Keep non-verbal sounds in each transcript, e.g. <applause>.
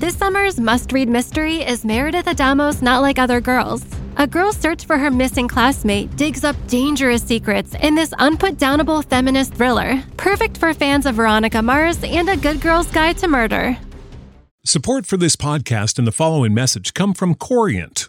This summer's must read mystery is Meredith Adamos' Not Like Other Girls. A girl's search for her missing classmate digs up dangerous secrets in this unputdownable feminist thriller, perfect for fans of Veronica Mars and A Good Girl's Guide to Murder. Support for this podcast and the following message come from Corient.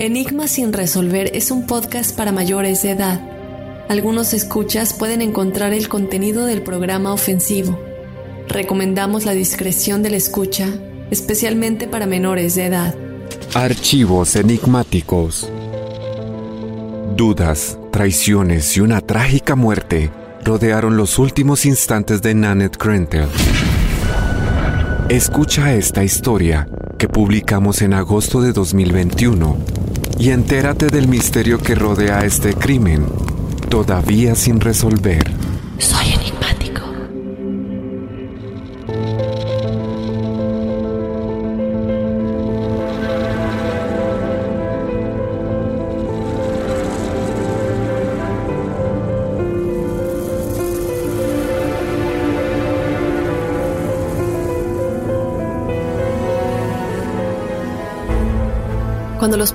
Enigma sin resolver es un podcast para mayores de edad. Algunos escuchas pueden encontrar el contenido del programa ofensivo. Recomendamos la discreción de la escucha, especialmente para menores de edad. Archivos enigmáticos. Dudas, traiciones y una trágica muerte rodearon los últimos instantes de Nanette Krentel. Escucha esta historia que publicamos en agosto de 2021 y entérate del misterio que rodea este crimen, todavía sin resolver. Soy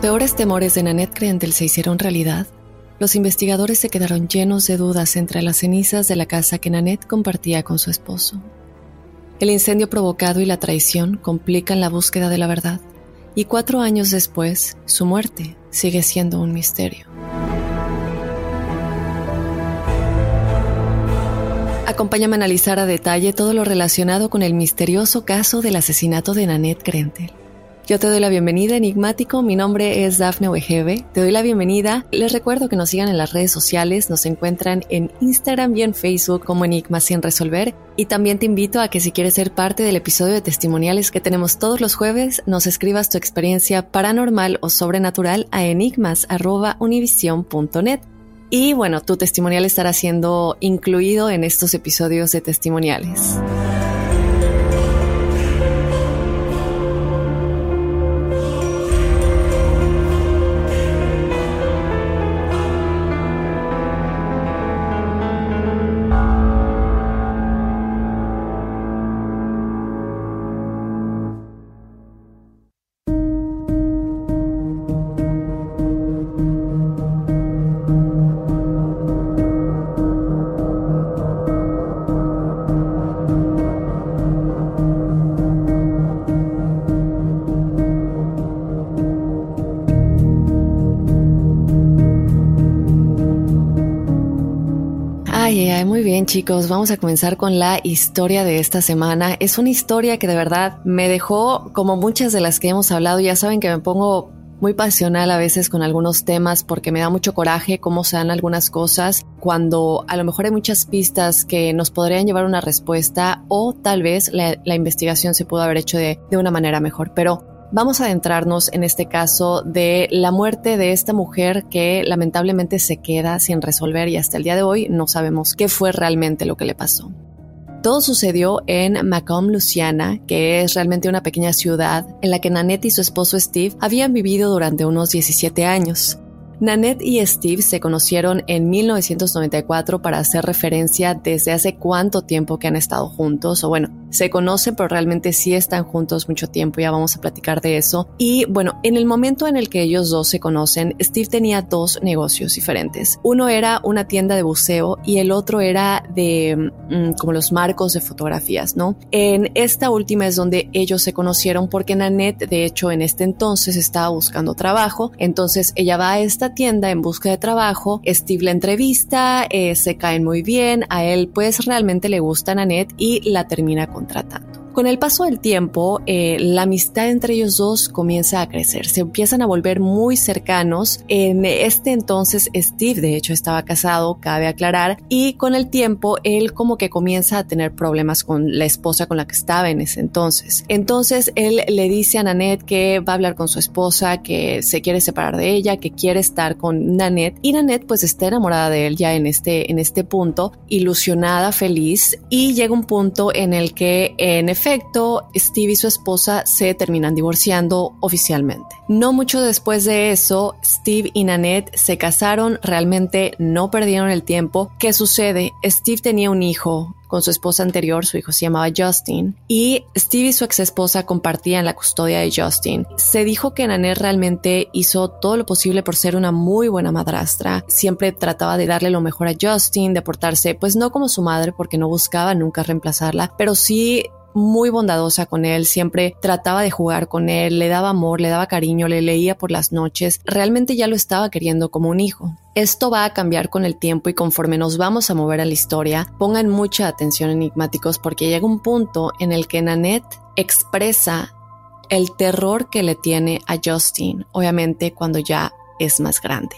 peores temores de Nanette Krentel se hicieron realidad, los investigadores se quedaron llenos de dudas entre las cenizas de la casa que Nanette compartía con su esposo. El incendio provocado y la traición complican la búsqueda de la verdad, y cuatro años después, su muerte sigue siendo un misterio. Acompáñame a analizar a detalle todo lo relacionado con el misterioso caso del asesinato de Nanette Krentel. Yo te doy la bienvenida, Enigmático. Mi nombre es Dafne Wegebe. Te doy la bienvenida. Les recuerdo que nos sigan en las redes sociales. Nos encuentran en Instagram y en Facebook como Enigma sin resolver. Y también te invito a que si quieres ser parte del episodio de testimoniales que tenemos todos los jueves, nos escribas tu experiencia paranormal o sobrenatural a enigmas.univision.net. Y bueno, tu testimonial estará siendo incluido en estos episodios de testimoniales. Chicos, vamos a comenzar con la historia de esta semana. Es una historia que de verdad me dejó, como muchas de las que hemos hablado, ya saben que me pongo muy pasional a veces con algunos temas porque me da mucho coraje cómo se dan algunas cosas cuando a lo mejor hay muchas pistas que nos podrían llevar a una respuesta o tal vez la, investigación se pudo haber hecho de, de una manera mejor. Pero vamos a adentrarnos en este caso de la muerte de esta mujer que lamentablemente se queda sin resolver y hasta el día de hoy no sabemos qué fue realmente lo que le pasó. Todo sucedió en Macomb, Luciana, que es realmente una pequeña ciudad en la que Nanette y su esposo Steve habían vivido durante unos 17 años. Nanette y Steve se conocieron en 1994 para hacer referencia desde hace cuánto tiempo que han estado juntos, o bueno, se conocen, pero realmente sí están juntos mucho tiempo, ya vamos a platicar de eso. Y bueno, en el momento en el que ellos dos se conocen, Steve tenía dos negocios diferentes. Uno era una tienda de buceo y el otro era de mm, como los marcos de fotografías, ¿no? En esta última es donde ellos se conocieron porque Nanette, de hecho, en este entonces estaba buscando trabajo, entonces ella va a esta tienda en busca de trabajo, Steve la entrevista, eh, se caen muy bien, a él pues realmente le gusta Nanette y la termina con contratando. Con el paso del tiempo, eh, la amistad entre ellos dos comienza a crecer, se empiezan a volver muy cercanos. En este entonces, Steve, de hecho, estaba casado, cabe aclarar, y con el tiempo, él como que comienza a tener problemas con la esposa con la que estaba en ese entonces. Entonces, él le dice a Nanette que va a hablar con su esposa, que se quiere separar de ella, que quiere estar con Nanette, y Nanette pues está enamorada de él ya en este, en este punto, ilusionada, feliz, y llega un punto en el que, en efecto, efecto, Steve y su esposa se terminan divorciando oficialmente. No mucho después de eso, Steve y Nanette se casaron, realmente no perdieron el tiempo. ¿Qué sucede? Steve tenía un hijo con su esposa anterior, su hijo se llamaba Justin, y Steve y su ex esposa compartían la custodia de Justin. Se dijo que Nanette realmente hizo todo lo posible por ser una muy buena madrastra, siempre trataba de darle lo mejor a Justin, de portarse, pues no como su madre, porque no buscaba nunca reemplazarla, pero sí muy bondadosa con él, siempre trataba de jugar con él, le daba amor, le daba cariño, le leía por las noches, realmente ya lo estaba queriendo como un hijo. Esto va a cambiar con el tiempo y conforme nos vamos a mover a la historia, pongan mucha atención enigmáticos porque llega un punto en el que Nanette expresa el terror que le tiene a Justin, obviamente cuando ya es más grande.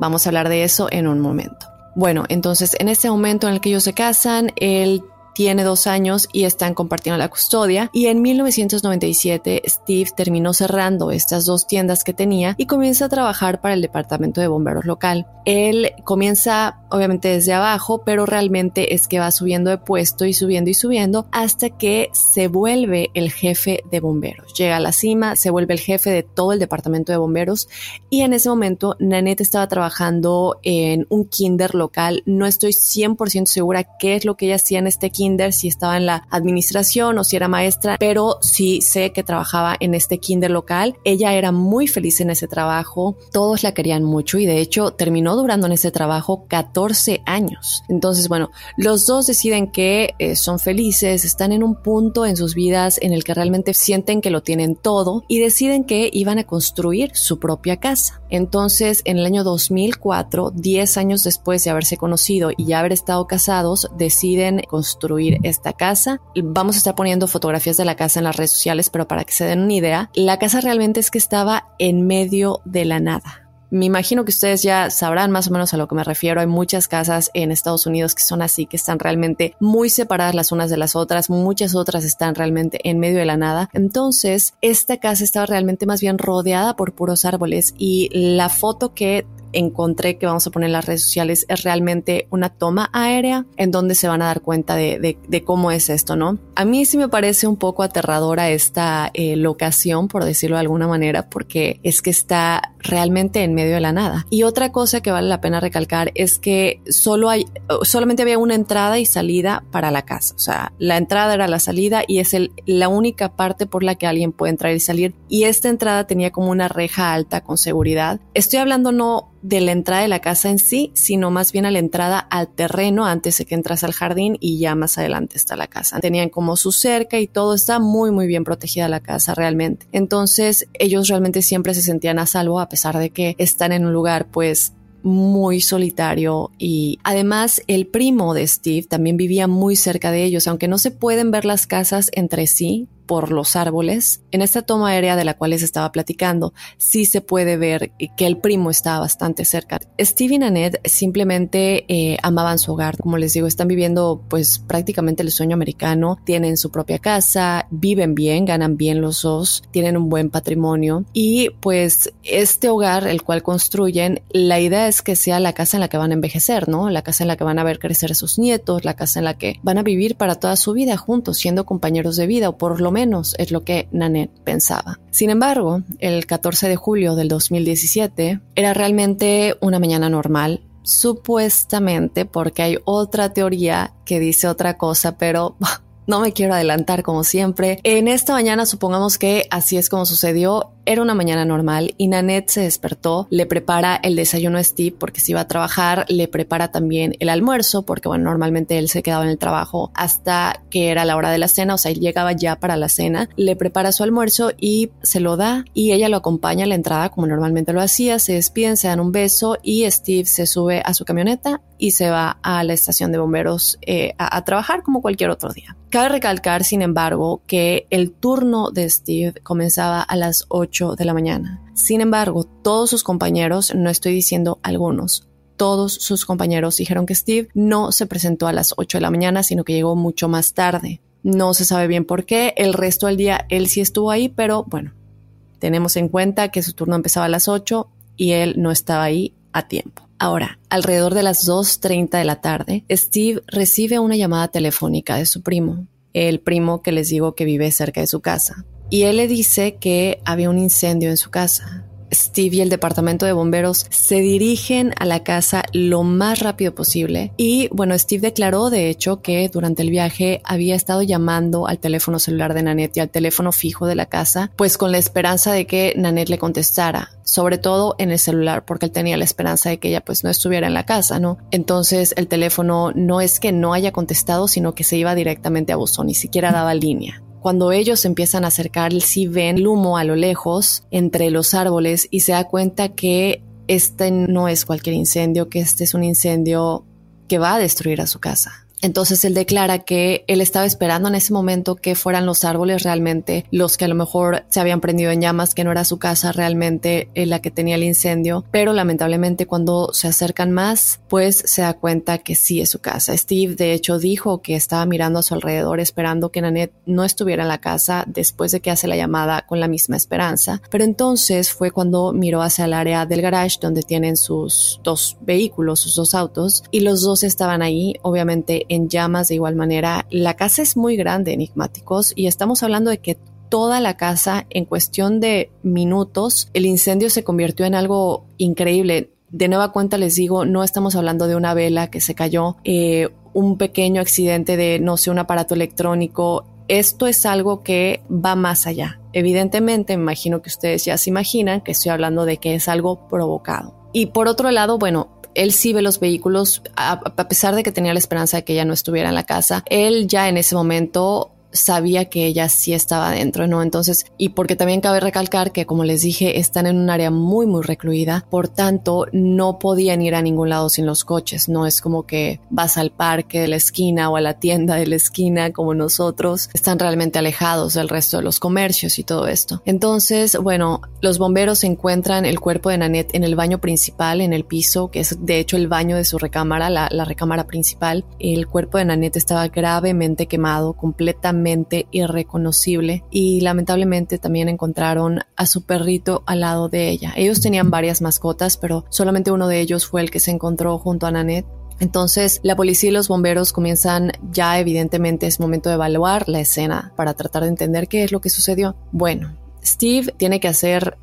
Vamos a hablar de eso en un momento. Bueno, entonces en ese momento en el que ellos se casan, él tiene dos años y están compartiendo la custodia. Y en 1997 Steve terminó cerrando estas dos tiendas que tenía y comienza a trabajar para el departamento de bomberos local. Él comienza obviamente desde abajo, pero realmente es que va subiendo de puesto y subiendo y subiendo hasta que se vuelve el jefe de bomberos. Llega a la cima, se vuelve el jefe de todo el departamento de bomberos y en ese momento Nanette estaba trabajando en un kinder local. No estoy 100% segura qué es lo que ella hacía en este kinder si estaba en la administración o si era maestra, pero sí sé que trabajaba en este kinder local. Ella era muy feliz en ese trabajo, todos la querían mucho y de hecho terminó durando en ese trabajo 14 años. Entonces, bueno, los dos deciden que eh, son felices, están en un punto en sus vidas en el que realmente sienten que lo tienen todo y deciden que iban a construir su propia casa. Entonces, en el año 2004, 10 años después de haberse conocido y ya haber estado casados, deciden construir esta casa. Vamos a estar poniendo fotografías de la casa en las redes sociales, pero para que se den una idea, la casa realmente es que estaba en medio de la nada. Me imagino que ustedes ya sabrán más o menos a lo que me refiero. Hay muchas casas en Estados Unidos que son así, que están realmente muy separadas las unas de las otras. Muchas otras están realmente en medio de la nada. Entonces, esta casa estaba realmente más bien rodeada por puros árboles y la foto que encontré que vamos a poner las redes sociales es realmente una toma aérea en donde se van a dar cuenta de, cómo es esto, ¿no? A mí sí me parece un poco aterradora esta eh, locación, por decirlo de alguna manera, porque es que está realmente en medio de la nada. Y otra cosa que vale la pena recalcar es que solo hay, solamente había una entrada y salida para la casa. O sea, la entrada era la salida y es la única parte por la que alguien puede entrar y salir. Y esta entrada tenía como una reja alta con seguridad. Estoy hablando no de la entrada de la casa en sí, sino más bien a la entrada al terreno antes de que entras al jardín y ya más adelante está la casa. Tenían como su cerca y todo está muy muy bien protegida la casa realmente. Entonces ellos realmente siempre se sentían a salvo a pesar de que están en un lugar pues muy solitario. Y además el primo de Steve también vivía muy cerca de ellos, aunque no se pueden ver las casas entre sí, por los árboles. En esta toma aérea de la cual les estaba platicando, sí se puede ver que el primo estaba bastante cerca. Steve y Nanette simplemente eh, amaban su hogar, como les digo, están viviendo pues prácticamente el sueño americano, tienen su propia casa, viven bien, ganan bien los dos, tienen un buen patrimonio y pues este hogar, el cual construyen, la idea es que sea la casa en la que van a envejecer, ¿no? La casa en la que van a ver crecer a sus nietos, la casa en la que van a vivir para toda su vida juntos, siendo compañeros de vida o por lo menos es lo que Nanette pensaba. Sin embargo, el 14 de julio del 2017 era realmente una mañana normal, supuestamente porque hay otra teoría que dice otra cosa, pero <laughs> no me quiero adelantar como siempre. En esta mañana supongamos que así es como sucedió. Era una mañana normal y Nanette se despertó, le prepara el desayuno a Steve porque se iba a trabajar, le prepara también el almuerzo porque bueno, normalmente él se quedaba en el trabajo hasta que era la hora de la cena, o sea, él llegaba ya para la cena, le prepara su almuerzo y se lo da y ella lo acompaña a la entrada como normalmente lo hacía, se despiden, se dan un beso y Steve se sube a su camioneta y se va a la estación de bomberos eh, a, a trabajar como cualquier otro día. Cabe recalcar, sin embargo, que el turno de Steve comenzaba a las 8 de la mañana. Sin embargo, todos sus compañeros, no estoy diciendo algunos, todos sus compañeros dijeron que Steve no se presentó a las 8 de la mañana, sino que llegó mucho más tarde. No se sabe bien por qué. El resto del día él sí estuvo ahí, pero bueno, tenemos en cuenta que su turno empezaba a las 8 y él no estaba ahí a tiempo. Ahora, alrededor de las 2.30 de la tarde, Steve recibe una llamada telefónica de su primo, el primo que les digo que vive cerca de su casa. Y él le dice que había un incendio en su casa. Steve y el departamento de bomberos se dirigen a la casa lo más rápido posible y bueno, Steve declaró de hecho que durante el viaje había estado llamando al teléfono celular de Nanette y al teléfono fijo de la casa, pues con la esperanza de que Nanette le contestara, sobre todo en el celular, porque él tenía la esperanza de que ella pues no estuviera en la casa, ¿no? Entonces el teléfono no es que no haya contestado, sino que se iba directamente a buzón, ni siquiera daba línea. Cuando ellos empiezan a acercar, sí ven el humo a lo lejos entre los árboles y se da cuenta que este no es cualquier incendio, que este es un incendio que va a destruir a su casa. Entonces él declara que él estaba esperando en ese momento que fueran los árboles realmente los que a lo mejor se habían prendido en llamas, que no era su casa realmente eh, la que tenía el incendio, pero lamentablemente cuando se acercan más, pues se da cuenta que sí es su casa. Steve de hecho dijo que estaba mirando a su alrededor esperando que Nanette no estuviera en la casa después de que hace la llamada con la misma esperanza, pero entonces fue cuando miró hacia el área del garage donde tienen sus dos vehículos, sus dos autos, y los dos estaban ahí, obviamente en llamas de igual manera. La casa es muy grande, enigmáticos, y estamos hablando de que toda la casa en cuestión de minutos, el incendio se convirtió en algo increíble. De nueva cuenta les digo, no estamos hablando de una vela que se cayó, eh, un pequeño accidente de, no sé, un aparato electrónico. Esto es algo que va más allá. Evidentemente, me imagino que ustedes ya se imaginan que estoy hablando de que es algo provocado. Y por otro lado, bueno, él sí ve los vehículos, a, pesar de que tenía la esperanza de que ella no estuviera en la casa, él ya en ese momento sabía que ella sí estaba dentro, ¿no? Entonces, y porque también cabe recalcar que, como les dije, están en un área muy, muy recluida, por tanto, no podían ir a ningún lado sin los coches, no es como que vas al parque de la esquina o a la tienda de la esquina como nosotros, están realmente alejados del resto de los comercios y todo esto. Entonces, bueno, los bomberos encuentran el cuerpo de Nanette en el baño principal, en el piso, que es de hecho el baño de su recámara, la, recámara principal. El cuerpo de Nanette estaba gravemente quemado, completamente irreconocible y lamentablemente también encontraron a su perrito al lado de ella. Ellos tenían varias mascotas, pero solamente uno de ellos fue el que se encontró junto a Nanette. Entonces la policía y los bomberos comienzan ya evidentemente es momento de evaluar la escena para tratar de entender qué es lo que sucedió. Bueno, Steve tiene que hacer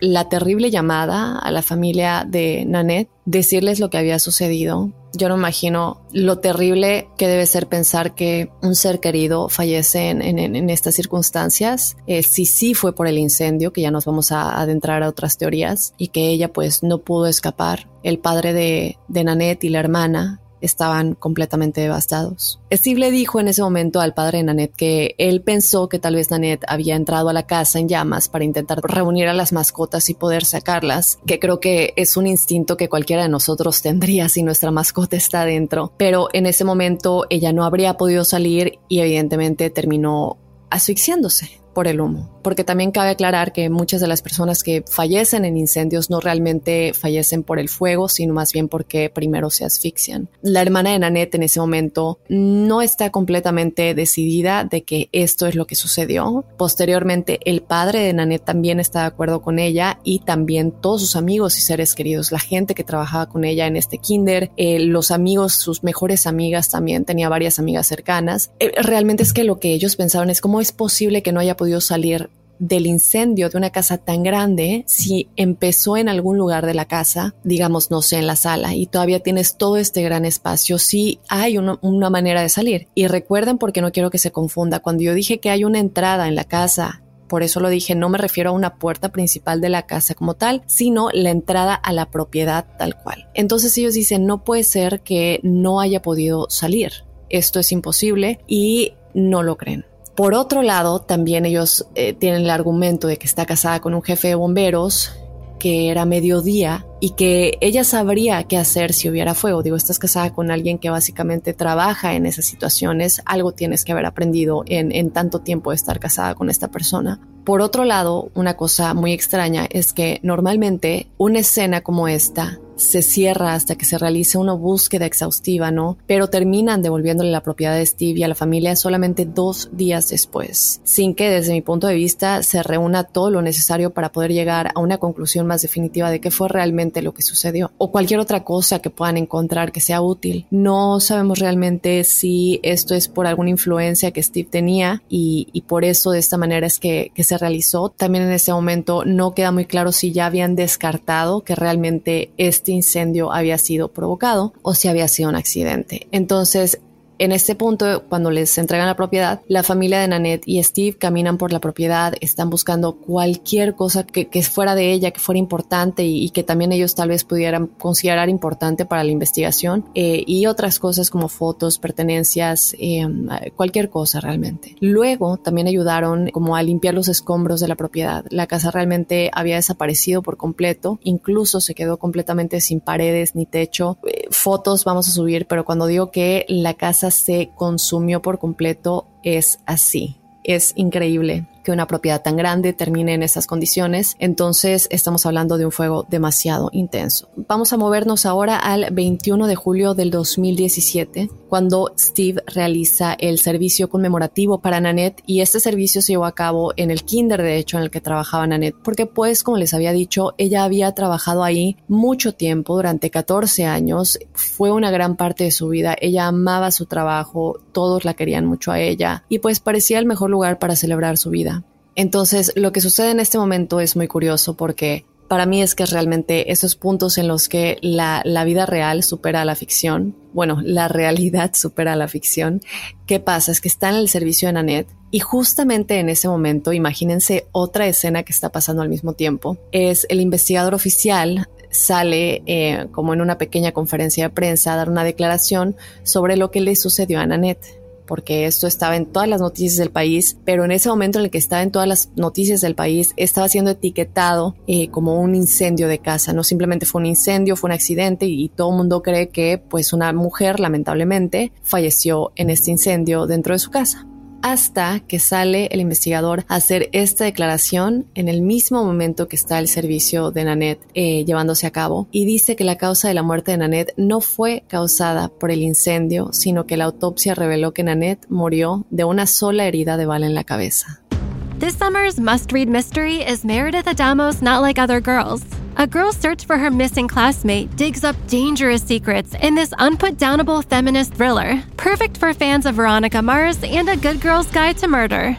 la terrible llamada a la familia de Nanette, decirles lo que había sucedido. Yo no imagino lo terrible que debe ser pensar que un ser querido fallece en, estas circunstancias. Eh, si sí fue por el incendio, que ya nos vamos a adentrar a otras teorías, y que ella pues no pudo escapar. El padre de, de Nanette y la hermana estaban completamente devastados. Steve le dijo en ese momento al padre de Nanette que él pensó que tal vez Nanette había entrado a la casa en llamas para intentar reunir a las mascotas y poder sacarlas, que creo que es un instinto que cualquiera de nosotros tendría si nuestra mascota está dentro, pero en ese momento ella no habría podido salir y evidentemente terminó asfixiándose por el humo, porque también cabe aclarar que muchas de las personas que fallecen en incendios no realmente fallecen por el fuego, sino más bien porque primero se asfixian. La hermana de Nanette en ese momento no está completamente decidida de que esto es lo que sucedió. Posteriormente, el padre de Nanette también está de acuerdo con ella y también todos sus amigos y seres queridos, la gente que trabajaba con ella en este kinder, eh, los amigos, sus mejores amigas también, tenía varias amigas cercanas. Eh, realmente es que lo que ellos pensaban es cómo es posible que no haya podido salir del incendio de una casa tan grande si empezó en algún lugar de la casa, digamos, no sé, en la sala, y todavía tienes todo este gran espacio, sí hay una, una manera de salir. Y recuerden, porque no quiero que se confunda, cuando yo dije que hay una entrada en la casa por eso lo dije, no me refiero a una puerta principal de la casa como tal, sino la entrada a la propiedad tal cual. Entonces ellos dicen, no puede ser que no haya podido salir. Esto es imposible y no lo creen. Por otro lado, también ellos eh, tienen el argumento de que está casada con un jefe de bomberos, que era mediodía y que ella sabría qué hacer si hubiera fuego. Digo, estás casada con alguien que básicamente trabaja en esas situaciones, algo tienes que haber aprendido en, en tanto tiempo de estar casada con esta persona. Por otro lado, una cosa muy extraña es que normalmente una escena como esta se cierra hasta que se realice una búsqueda exhaustiva, ¿no? Pero terminan devolviéndole la propiedad de Steve y a la familia solamente dos días después, sin que desde mi punto de vista se reúna todo lo necesario para poder llegar a una conclusión más definitiva de qué fue realmente lo que sucedió o cualquier otra cosa que puedan encontrar que sea útil. No sabemos realmente si esto es por alguna influencia que Steve tenía y, por eso de esta manera es que, que se realizó. También en ese momento no queda muy claro si ya habían descartado que realmente este incendio había sido provocado o si había sido un accidente. Entonces, en este punto, cuando les entregan la propiedad, la familia de Nanette y Steve caminan por la propiedad, están buscando cualquier cosa que, fuera de ella, que fuera importante y, que también ellos tal vez pudieran considerar importante para la investigación eh, y otras cosas como fotos, pertenencias, eh, cualquier cosa realmente. Luego también ayudaron como a limpiar los escombros de la propiedad. La casa realmente había desaparecido por completo, incluso se quedó completamente sin paredes ni techo. Eh, fotos vamos a subir, pero cuando digo que la casa se consumió por completo es así. Es increíble que una propiedad tan grande termine en esas condiciones, entonces estamos hablando de un fuego demasiado intenso. Vamos a movernos ahora al 21 de julio del 2017, cuando Steve realiza el servicio conmemorativo para Nanette y este servicio se llevó a cabo en el kinder de hecho en el que trabajaba Nanette, porque pues como les había dicho, ella había trabajado ahí mucho tiempo, durante 14 años, fue una gran parte de su vida, ella amaba su trabajo, todos la querían mucho a ella y pues parecía el mejor lugar para celebrar su vida. Entonces, lo que sucede en este momento es muy curioso porque para mí es que realmente esos puntos en los que la, vida real supera a la ficción, bueno, la realidad <laughs> supera a la ficción, ¿qué pasa? Es que está en el servicio de Nanette y justamente en ese momento, imagínense otra escena que está pasando al mismo tiempo, es el investigador oficial sale eh, como en una pequeña conferencia de prensa a dar una declaración sobre lo que le sucedió a Nanette porque esto estaba en todas las noticias del país, pero en ese momento en el que estaba en todas las noticias del país, estaba siendo etiquetado eh, como un incendio de casa. No simplemente fue un incendio, fue un accidente y, y todo el mundo cree que pues una mujer lamentablemente falleció en este incendio dentro de su casa hasta que sale el investigador a hacer esta declaración en el mismo momento que está el servicio de Nanette eh, llevándose a cabo y dice que la causa de la muerte de Nanette no fue causada por el incendio, sino que la autopsia reveló que Nanette murió de una sola herida de bala en la cabeza. This summer's must-read mystery is Meredith Adamos Not Like Other Girls. A girl's search for her missing classmate digs up dangerous secrets in this unputdownable feminist thriller, perfect for fans of Veronica Mars and A Good Girl's Guide to Murder.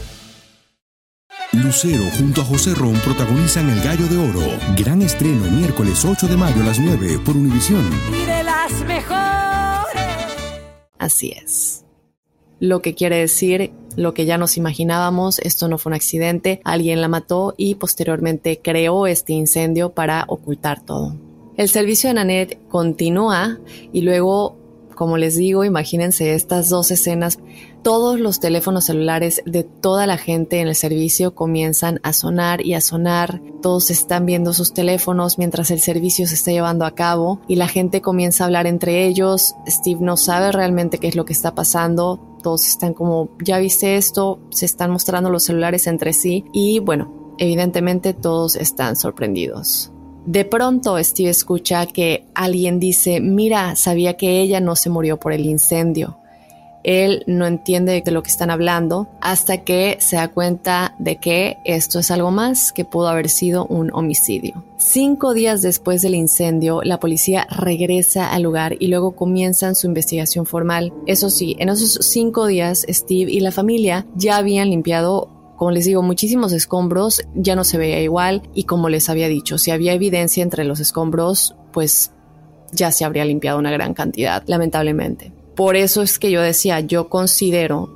Lucero junto a José Ron protagonizan El Gallo de Oro. Gran estreno miércoles 8 de mayo a las 9 por Univisión. Y de las mejores. Así es. Lo que quiere decir lo que ya nos imaginábamos, esto no fue un accidente, alguien la mató y posteriormente creó este incendio para ocultar todo. El servicio de Nanette continúa y luego, como les digo, imagínense estas dos escenas. Todos los teléfonos celulares de toda la gente en el servicio comienzan a sonar y a sonar. Todos están viendo sus teléfonos mientras el servicio se está llevando a cabo y la gente comienza a hablar entre ellos. Steve no sabe realmente qué es lo que está pasando todos están como, ya viste esto, se están mostrando los celulares entre sí y bueno, evidentemente todos están sorprendidos. De pronto Steve escucha que alguien dice, mira, sabía que ella no se murió por el incendio. Él no entiende de lo que están hablando hasta que se da cuenta de que esto es algo más que pudo haber sido un homicidio. Cinco días después del incendio, la policía regresa al lugar y luego comienzan su investigación formal. Eso sí, en esos cinco días, Steve y la familia ya habían limpiado como les digo, muchísimos escombros, ya no se veía igual y como les había dicho, si había evidencia entre los escombros, pues ya se habría limpiado una gran cantidad, lamentablemente. Por eso es que yo decía, yo considero,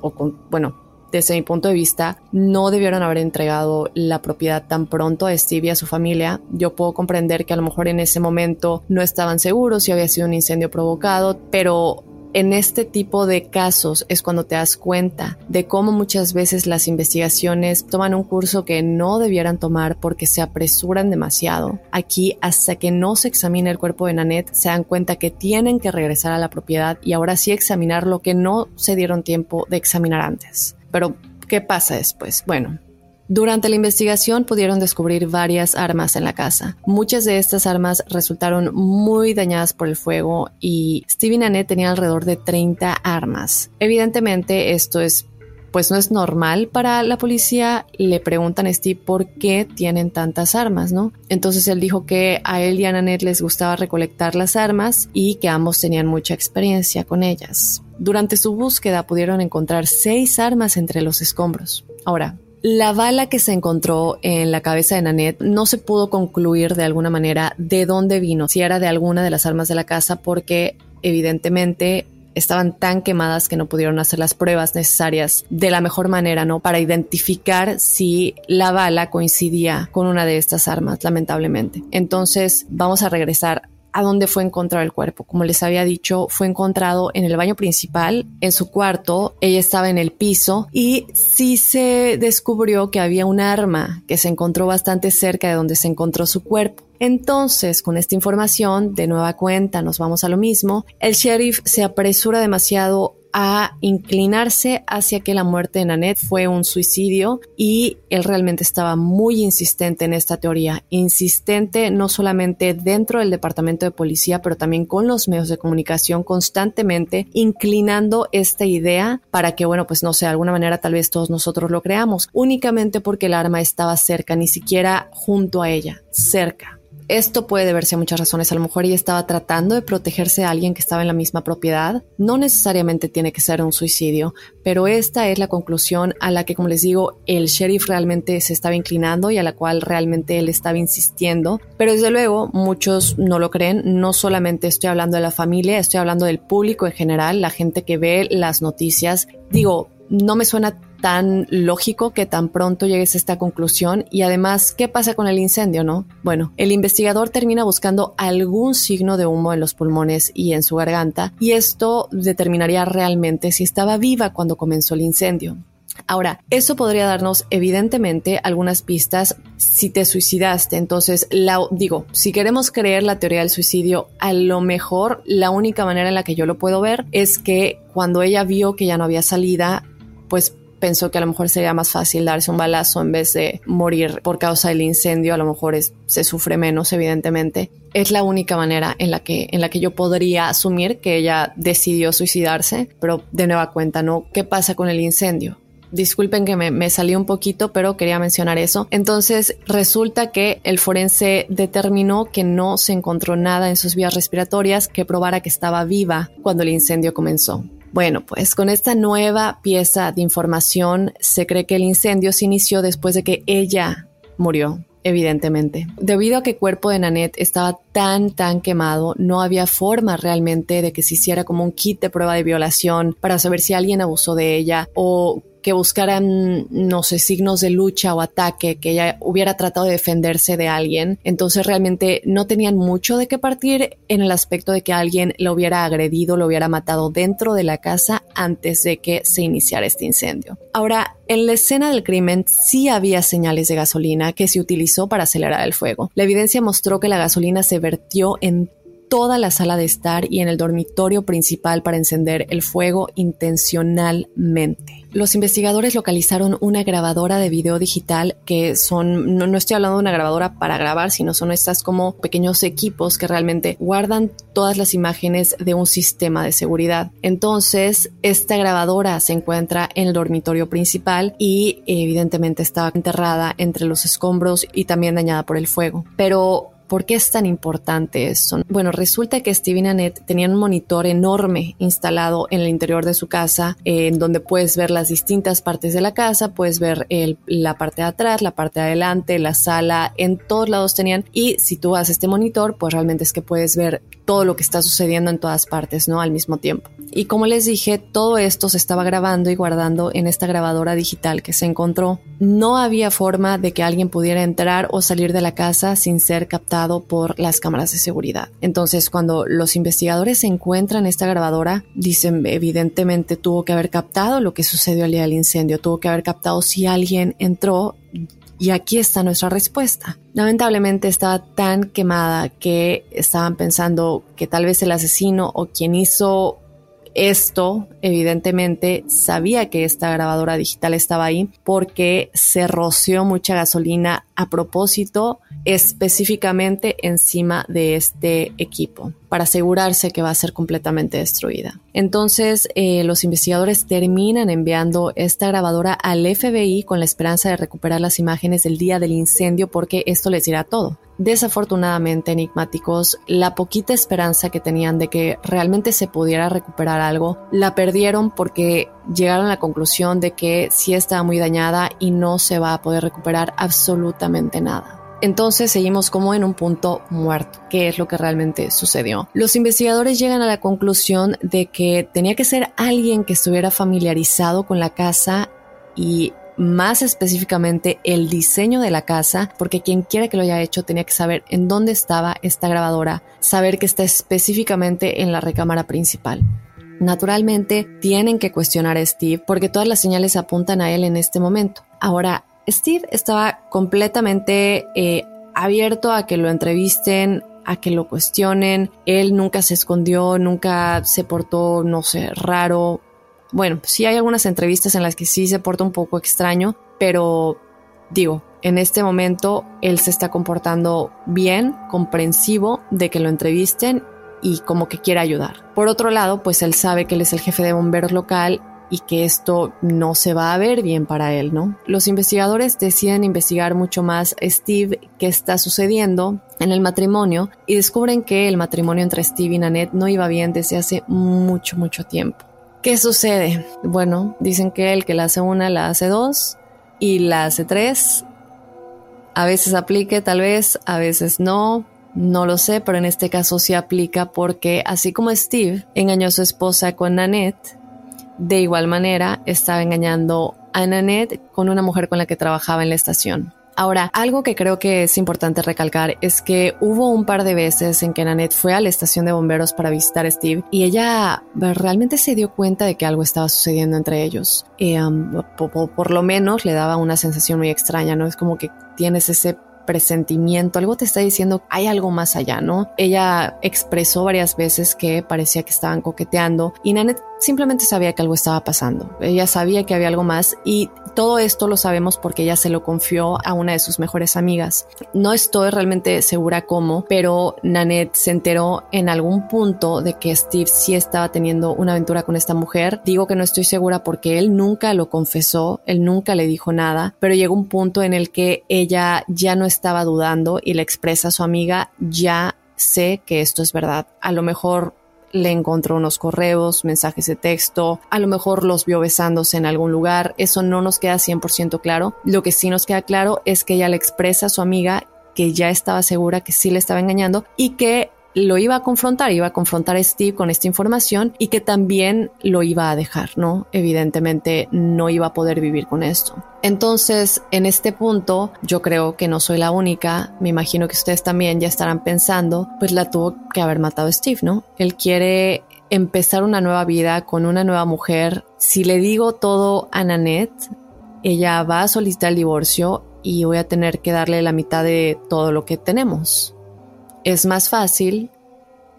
o con, bueno, desde mi punto de vista, no debieron haber entregado la propiedad tan pronto a Steve y a su familia. Yo puedo comprender que a lo mejor en ese momento no estaban seguros si había sido un incendio provocado, pero en este tipo de casos es cuando te das cuenta de cómo muchas veces las investigaciones toman un curso que no debieran tomar porque se apresuran demasiado. Aquí, hasta que no se examine el cuerpo de Nanette, se dan cuenta que tienen que regresar a la propiedad y ahora sí examinar lo que no se dieron tiempo de examinar antes. Pero, ¿qué pasa después? Bueno, durante la investigación pudieron descubrir varias armas en la casa. Muchas de estas armas resultaron muy dañadas por el fuego y Steve y tenían alrededor de 30 armas. Evidentemente esto es pues no es normal para la policía. Le preguntan a Steve por qué tienen tantas armas, ¿no? Entonces él dijo que a él y a Nanette les gustaba recolectar las armas y que ambos tenían mucha experiencia con ellas. Durante su búsqueda pudieron encontrar seis armas entre los escombros. Ahora, la bala que se encontró en la cabeza de Nanette no se pudo concluir de alguna manera de dónde vino, si era de alguna de las armas de la casa, porque evidentemente estaban tan quemadas que no pudieron hacer las pruebas necesarias de la mejor manera, ¿no? Para identificar si la bala coincidía con una de estas armas, lamentablemente. Entonces, vamos a regresar a dónde fue encontrado el cuerpo. Como les había dicho, fue encontrado en el baño principal, en su cuarto, ella estaba en el piso y sí se descubrió que había un arma que se encontró bastante cerca de donde se encontró su cuerpo. Entonces, con esta información, de nueva cuenta, nos vamos a lo mismo, el sheriff se apresura demasiado a inclinarse hacia que la muerte de Nanette fue un suicidio y él realmente estaba muy insistente en esta teoría, insistente no solamente dentro del departamento de policía, pero también con los medios de comunicación constantemente inclinando esta idea para que, bueno, pues no sé, de alguna manera tal vez todos nosotros lo creamos, únicamente porque el arma estaba cerca, ni siquiera junto a ella, cerca. Esto puede deberse a muchas razones. A lo mejor ella estaba tratando de protegerse a alguien que estaba en la misma propiedad. No necesariamente tiene que ser un suicidio, pero esta es la conclusión a la que, como les digo, el sheriff realmente se estaba inclinando y a la cual realmente él estaba insistiendo. Pero desde luego, muchos no lo creen. No solamente estoy hablando de la familia, estoy hablando del público en general, la gente que ve las noticias. Digo, no me suena tan lógico que tan pronto llegues a esta conclusión y además, ¿qué pasa con el incendio, no? Bueno, el investigador termina buscando algún signo de humo en los pulmones y en su garganta y esto determinaría realmente si estaba viva cuando comenzó el incendio. Ahora, eso podría darnos evidentemente algunas pistas si te suicidaste. Entonces, la, digo, si queremos creer la teoría del suicidio, a lo mejor la única manera en la que yo lo puedo ver es que cuando ella vio que ya no había salida, pues pensó que a lo mejor sería más fácil darse un balazo en vez de morir por causa del incendio, a lo mejor se sufre menos, evidentemente. Es la única manera en la, que, en la que yo podría asumir que ella decidió suicidarse, pero de nueva cuenta, ¿no? ¿Qué pasa con el incendio? Disculpen que me, me salí un poquito, pero quería mencionar eso. Entonces, resulta que el forense determinó que no se encontró nada en sus vías respiratorias que probara que estaba viva cuando el incendio comenzó. Bueno, pues con esta nueva pieza de información se cree que el incendio se inició después de que ella murió evidentemente. Debido a que el cuerpo de Nanette estaba tan, tan quemado, no había forma realmente de que se hiciera como un kit de prueba de violación para saber si alguien abusó de ella o que buscaran, no sé, signos de lucha o ataque, que ella hubiera tratado de defenderse de alguien. Entonces realmente no tenían mucho de qué partir en el aspecto de que alguien lo hubiera agredido, lo hubiera matado dentro de la casa antes de que se iniciara este incendio. Ahora, en la escena del crimen sí había señales de gasolina que se utilizó para acelerar el fuego. La evidencia mostró que la gasolina se vertió en toda la sala de estar y en el dormitorio principal para encender el fuego intencionalmente. Los investigadores localizaron una grabadora de video digital que son, no, estoy hablando de una grabadora para grabar, sino son estas como pequeños equipos que realmente guardan todas las imágenes de un sistema de seguridad. Entonces, esta grabadora se encuentra en el dormitorio principal y evidentemente estaba enterrada entre los escombros y también dañada por el fuego. Pero ¿Por qué es tan importante eso? Bueno, resulta que Steve y Annette tenían un monitor enorme instalado en el interior de su casa, en donde puedes ver las distintas partes de la casa, puedes ver la parte de atrás, la parte de adelante, la sala, en todos lados tenían. Y si tú haces este monitor, pues realmente es que puedes ver todo lo que está sucediendo en todas partes, ¿no? Al mismo tiempo. Y como les dije, todo esto se estaba grabando y guardando en esta grabadora digital que se encontró. No había forma de que alguien pudiera entrar o salir de la casa sin ser captado por las cámaras de seguridad. Entonces, cuando los investigadores encuentran esta grabadora, dicen evidentemente tuvo que haber captado lo que sucedió al día del incendio, tuvo que haber captado si alguien entró y aquí está nuestra respuesta. Lamentablemente estaba tan quemada que estaban pensando que tal vez el asesino o quien hizo esto, evidentemente, sabía que esta grabadora digital estaba ahí porque se roció mucha gasolina a propósito, específicamente encima de este equipo, para asegurarse que va a ser completamente destruida. Entonces, eh, los investigadores terminan enviando esta grabadora al FBI con la esperanza de recuperar las imágenes del día del incendio porque esto les dirá todo. Desafortunadamente, enigmáticos, la poquita esperanza que tenían de que realmente se pudiera recuperar algo, la perdieron porque llegaron a la conclusión de que sí estaba muy dañada y no se va a poder recuperar absolutamente nada. Entonces seguimos como en un punto muerto, que es lo que realmente sucedió. Los investigadores llegan a la conclusión de que tenía que ser alguien que estuviera familiarizado con la casa y más específicamente el diseño de la casa, porque quien quiera que lo haya hecho tenía que saber en dónde estaba esta grabadora, saber que está específicamente en la recámara principal. Naturalmente, tienen que cuestionar a Steve porque todas las señales apuntan a él en este momento. Ahora, Steve estaba completamente eh, abierto a que lo entrevisten, a que lo cuestionen. Él nunca se escondió, nunca se portó, no sé, raro. Bueno, sí hay algunas entrevistas en las que sí se porta un poco extraño, pero digo, en este momento él se está comportando bien, comprensivo de que lo entrevisten y como que quiere ayudar. Por otro lado, pues él sabe que él es el jefe de bomberos local y que esto no se va a ver bien para él, ¿no? Los investigadores deciden investigar mucho más Steve qué está sucediendo en el matrimonio y descubren que el matrimonio entre Steve y Nanette no iba bien desde hace mucho, mucho tiempo. ¿Qué sucede? Bueno, dicen que el que la hace una la hace dos y la hace tres. A veces aplique, tal vez, a veces no. No lo sé, pero en este caso sí aplica porque así como Steve engañó a su esposa con Nanette, de igual manera estaba engañando a Nanette con una mujer con la que trabajaba en la estación. Ahora, algo que creo que es importante recalcar es que hubo un par de veces en que Nanette fue a la estación de bomberos para visitar a Steve y ella realmente se dio cuenta de que algo estaba sucediendo entre ellos. Y, um, por, lo menos le daba una sensación muy extraña, ¿no? Es como que tienes ese presentimiento, algo te está diciendo hay algo más allá, ¿no? Ella expresó varias veces que parecía que estaban coqueteando y Nanette simplemente sabía que algo estaba pasando. Ella sabía que había algo más y todo esto lo sabemos porque ella se lo confió a una de sus mejores amigas. No estoy realmente segura cómo, pero Nanette se enteró en algún punto de que Steve sí estaba teniendo una aventura con esta mujer. Digo que no estoy segura porque él nunca lo confesó, él nunca le dijo nada, pero llegó un punto en el que ella ya no estaba dudando y le expresa a su amiga, ya sé que esto es verdad. A lo mejor le encontró unos correos, mensajes de texto, a lo mejor los vio besándose en algún lugar, eso no nos queda 100% claro. Lo que sí nos queda claro es que ella le expresa a su amiga que ya estaba segura que sí le estaba engañando y que lo iba a confrontar, iba a confrontar a Steve con esta información y que también lo iba a dejar, ¿no? Evidentemente no iba a poder vivir con esto. Entonces, en este punto, yo creo que no soy la única, me imagino que ustedes también ya estarán pensando, pues la tuvo que haber matado Steve, ¿no? Él quiere empezar una nueva vida con una nueva mujer. Si le digo todo a Nanette, ella va a solicitar el divorcio y voy a tener que darle la mitad de todo lo que tenemos es más fácil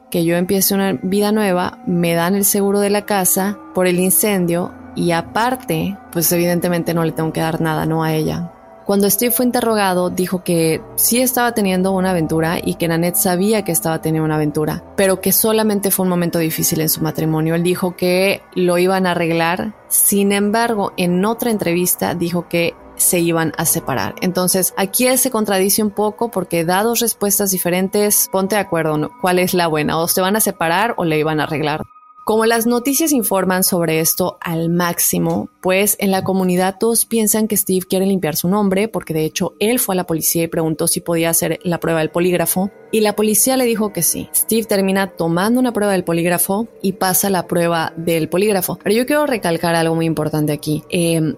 que yo empiece una vida nueva, me dan el seguro de la casa por el incendio y aparte, pues evidentemente no le tengo que dar nada, no a ella. Cuando Steve fue interrogado, dijo que sí estaba teniendo una aventura y que Nanette sabía que estaba teniendo una aventura, pero que solamente fue un momento difícil en su matrimonio. Él dijo que lo iban a arreglar. Sin embargo, en otra entrevista dijo que se iban a separar. Entonces, aquí él se contradice un poco porque da dos respuestas diferentes, ponte de acuerdo, ¿no? ¿cuál es la buena? ¿O se van a separar o le iban a arreglar? Como las noticias informan sobre esto al máximo, pues en la comunidad todos piensan que Steve quiere limpiar su nombre, porque de hecho él fue a la policía y preguntó si podía hacer la prueba del polígrafo, y la policía le dijo que sí. Steve termina tomando una prueba del polígrafo y pasa la prueba del polígrafo. Pero yo quiero recalcar algo muy importante aquí. Eh,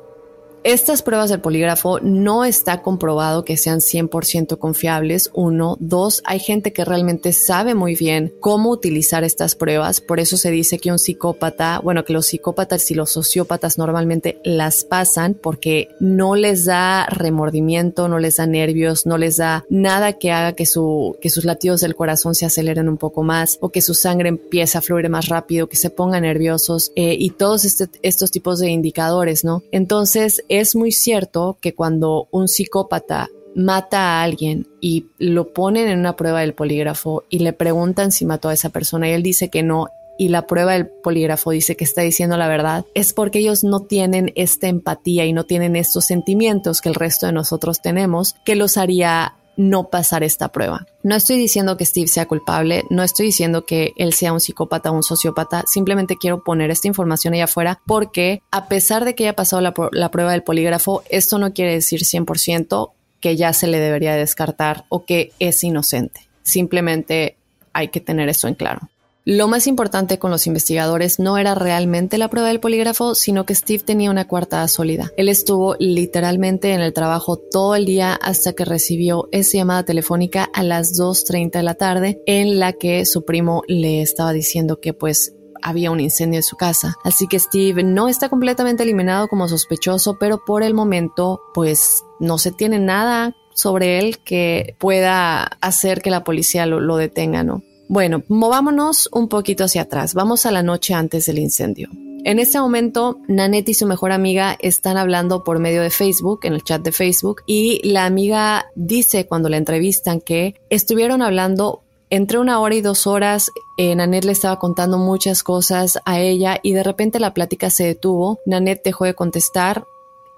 estas pruebas del polígrafo no está comprobado que sean 100% confiables. Uno, dos, hay gente que realmente sabe muy bien cómo utilizar estas pruebas. Por eso se dice que un psicópata, bueno, que los psicópatas y los sociópatas normalmente las pasan porque no les da remordimiento, no les da nervios, no les da nada que haga que, su, que sus latidos del corazón se aceleren un poco más o que su sangre empiece a fluir más rápido, que se pongan nerviosos eh, y todos este, estos tipos de indicadores, ¿no? Entonces, es muy cierto que cuando un psicópata mata a alguien y lo ponen en una prueba del polígrafo y le preguntan si mató a esa persona y él dice que no y la prueba del polígrafo dice que está diciendo la verdad, es porque ellos no tienen esta empatía y no tienen estos sentimientos que el resto de nosotros tenemos que los haría no pasar esta prueba. No estoy diciendo que Steve sea culpable, no estoy diciendo que él sea un psicópata o un sociópata, simplemente quiero poner esta información allá afuera porque a pesar de que haya pasado la, la prueba del polígrafo, esto no quiere decir 100% que ya se le debería descartar o que es inocente. Simplemente hay que tener eso en claro. Lo más importante con los investigadores no era realmente la prueba del polígrafo, sino que Steve tenía una coartada sólida. Él estuvo literalmente en el trabajo todo el día hasta que recibió esa llamada telefónica a las 2.30 de la tarde en la que su primo le estaba diciendo que pues había un incendio en su casa. Así que Steve no está completamente eliminado como sospechoso, pero por el momento pues no se tiene nada sobre él que pueda hacer que la policía lo, lo detenga, ¿no? Bueno, movámonos un poquito hacia atrás. Vamos a la noche antes del incendio. En este momento, Nanette y su mejor amiga están hablando por medio de Facebook, en el chat de Facebook, y la amiga dice cuando la entrevistan que estuvieron hablando entre una hora y dos horas. Eh, Nanette le estaba contando muchas cosas a ella y de repente la plática se detuvo. Nanette dejó de contestar,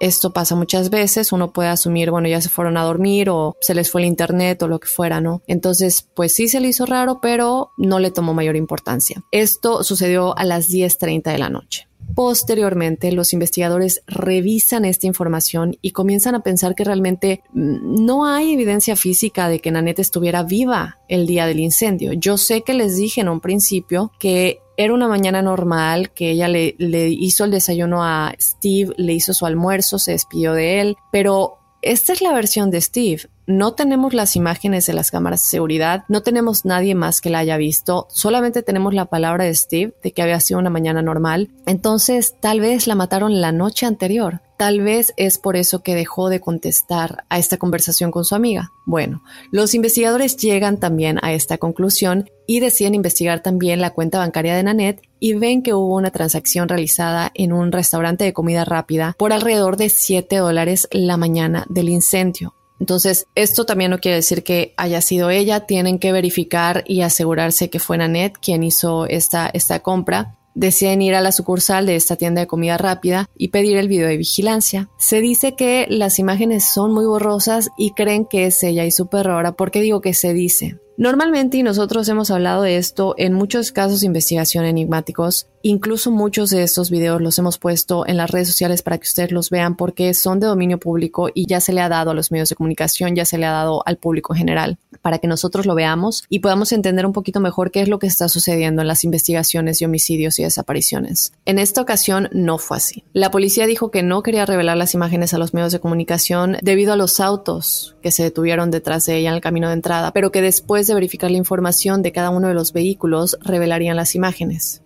esto pasa muchas veces, uno puede asumir, bueno, ya se fueron a dormir o se les fue el internet o lo que fuera, ¿no? Entonces, pues sí se le hizo raro, pero no le tomó mayor importancia. Esto sucedió a las 10.30 de la noche. Posteriormente, los investigadores revisan esta información y comienzan a pensar que realmente mm, no hay evidencia física de que Nanette estuviera viva el día del incendio. Yo sé que les dije en un principio que era una mañana normal, que ella le, le hizo el desayuno a Steve, le hizo su almuerzo, se despidió de él, pero esta es la versión de Steve. No tenemos las imágenes de las cámaras de seguridad, no tenemos nadie más que la haya visto, solamente tenemos la palabra de Steve de que había sido una mañana normal. Entonces, tal vez la mataron la noche anterior. Tal vez es por eso que dejó de contestar a esta conversación con su amiga. Bueno, los investigadores llegan también a esta conclusión y deciden investigar también la cuenta bancaria de Nanette y ven que hubo una transacción realizada en un restaurante de comida rápida por alrededor de 7 dólares la mañana del incendio. Entonces, esto también no quiere decir que haya sido ella, tienen que verificar y asegurarse que fue Nanette quien hizo esta, esta compra deciden ir a la sucursal de esta tienda de comida rápida y pedir el video de vigilancia. Se dice que las imágenes son muy borrosas y creen que es ella y su perro. Ahora, ¿por qué digo que se dice? Normalmente, y nosotros hemos hablado de esto en muchos casos de investigación enigmáticos, incluso muchos de estos videos los hemos puesto en las redes sociales para que ustedes los vean porque son de dominio público y ya se le ha dado a los medios de comunicación, ya se le ha dado al público en general, para que nosotros lo veamos y podamos entender un poquito mejor qué es lo que está sucediendo en las investigaciones de homicidios y desapariciones. En esta ocasión no fue así. La policía dijo que no quería revelar las imágenes a los medios de comunicación debido a los autos que se detuvieron detrás de ella en el camino de entrada, pero que después de verificar la información de cada uno de los vehículos, revelarían las imágenes.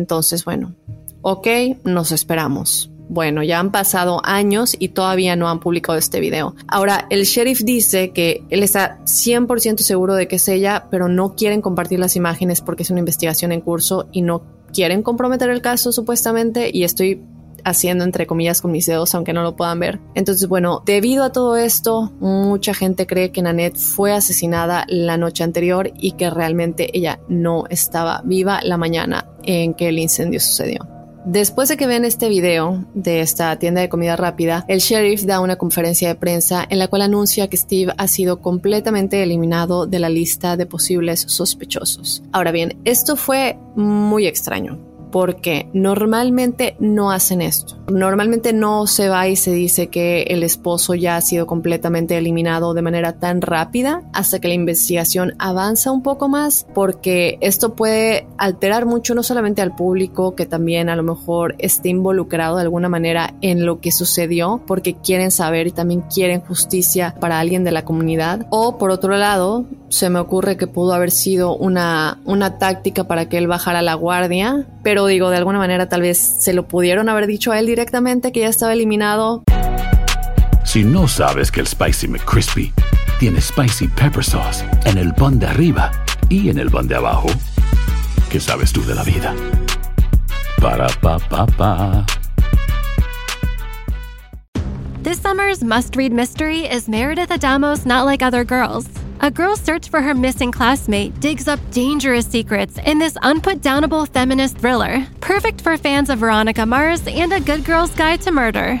Entonces, bueno, ok, nos esperamos. Bueno, ya han pasado años y todavía no han publicado este video. Ahora, el sheriff dice que él está 100% seguro de que es ella, pero no quieren compartir las imágenes porque es una investigación en curso y no quieren comprometer el caso supuestamente y estoy haciendo entre comillas con mis dedos, aunque no lo puedan ver. Entonces, bueno, debido a todo esto, mucha gente cree que Nanette fue asesinada la noche anterior y que realmente ella no estaba viva la mañana en que el incendio sucedió. Después de que ven este video de esta tienda de comida rápida, el sheriff da una conferencia de prensa en la cual anuncia que Steve ha sido completamente eliminado de la lista de posibles sospechosos. Ahora bien, esto fue muy extraño porque normalmente no hacen esto. Normalmente no se va y se dice que el esposo ya ha sido completamente eliminado de manera tan rápida hasta que la investigación avanza un poco más, porque esto puede alterar mucho no solamente al público, que también a lo mejor esté involucrado de alguna manera en lo que sucedió, porque quieren saber y también quieren justicia para alguien de la comunidad. O por otro lado, se me ocurre que pudo haber sido una, una táctica para que él bajara la guardia, pero digo, de alguna manera tal vez se lo pudieron haber dicho a él directamente que ya estaba eliminado. Si no sabes que el Spicy McCrispy tiene Spicy Pepper Sauce en el pan de arriba y en el pan de abajo, ¿qué sabes tú de la vida? Para, pa, pa, pa. This summer's must read mystery is Meredith Adamos' Not Like Other Girls. A girl's search for her missing classmate digs up dangerous secrets in this unputdownable feminist thriller, perfect for fans of Veronica Mars and A Good Girl's Guide to Murder.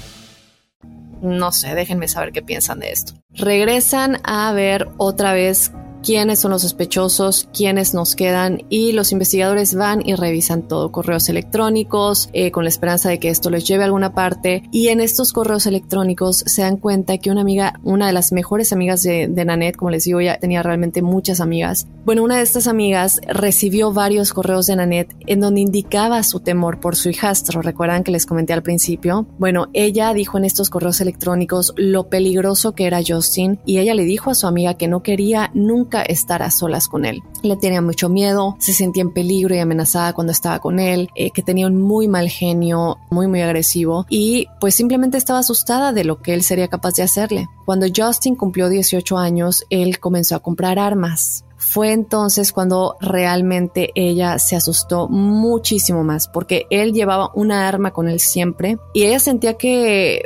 no sé, déjenme saber qué piensan de esto. Regresan a ver otra vez quiénes son los sospechosos, quiénes nos quedan y los investigadores van y revisan todo, correos electrónicos, eh, con la esperanza de que esto les lleve a alguna parte. Y en estos correos electrónicos se dan cuenta que una amiga, una de las mejores amigas de, de Nanette, como les digo, ella tenía realmente muchas amigas, bueno, una de estas amigas recibió varios correos de Nanette en donde indicaba su temor por su hijastro, recuerdan que les comenté al principio, bueno, ella dijo en estos correos electrónicos lo peligroso que era Justin y ella le dijo a su amiga que no quería nunca estar a solas con él. Le tenía mucho miedo, se sentía en peligro y amenazada cuando estaba con él, eh, que tenía un muy mal genio, muy muy agresivo y pues simplemente estaba asustada de lo que él sería capaz de hacerle. Cuando Justin cumplió 18 años, él comenzó a comprar armas fue entonces cuando realmente ella se asustó muchísimo más porque él llevaba una arma con él siempre y ella sentía que,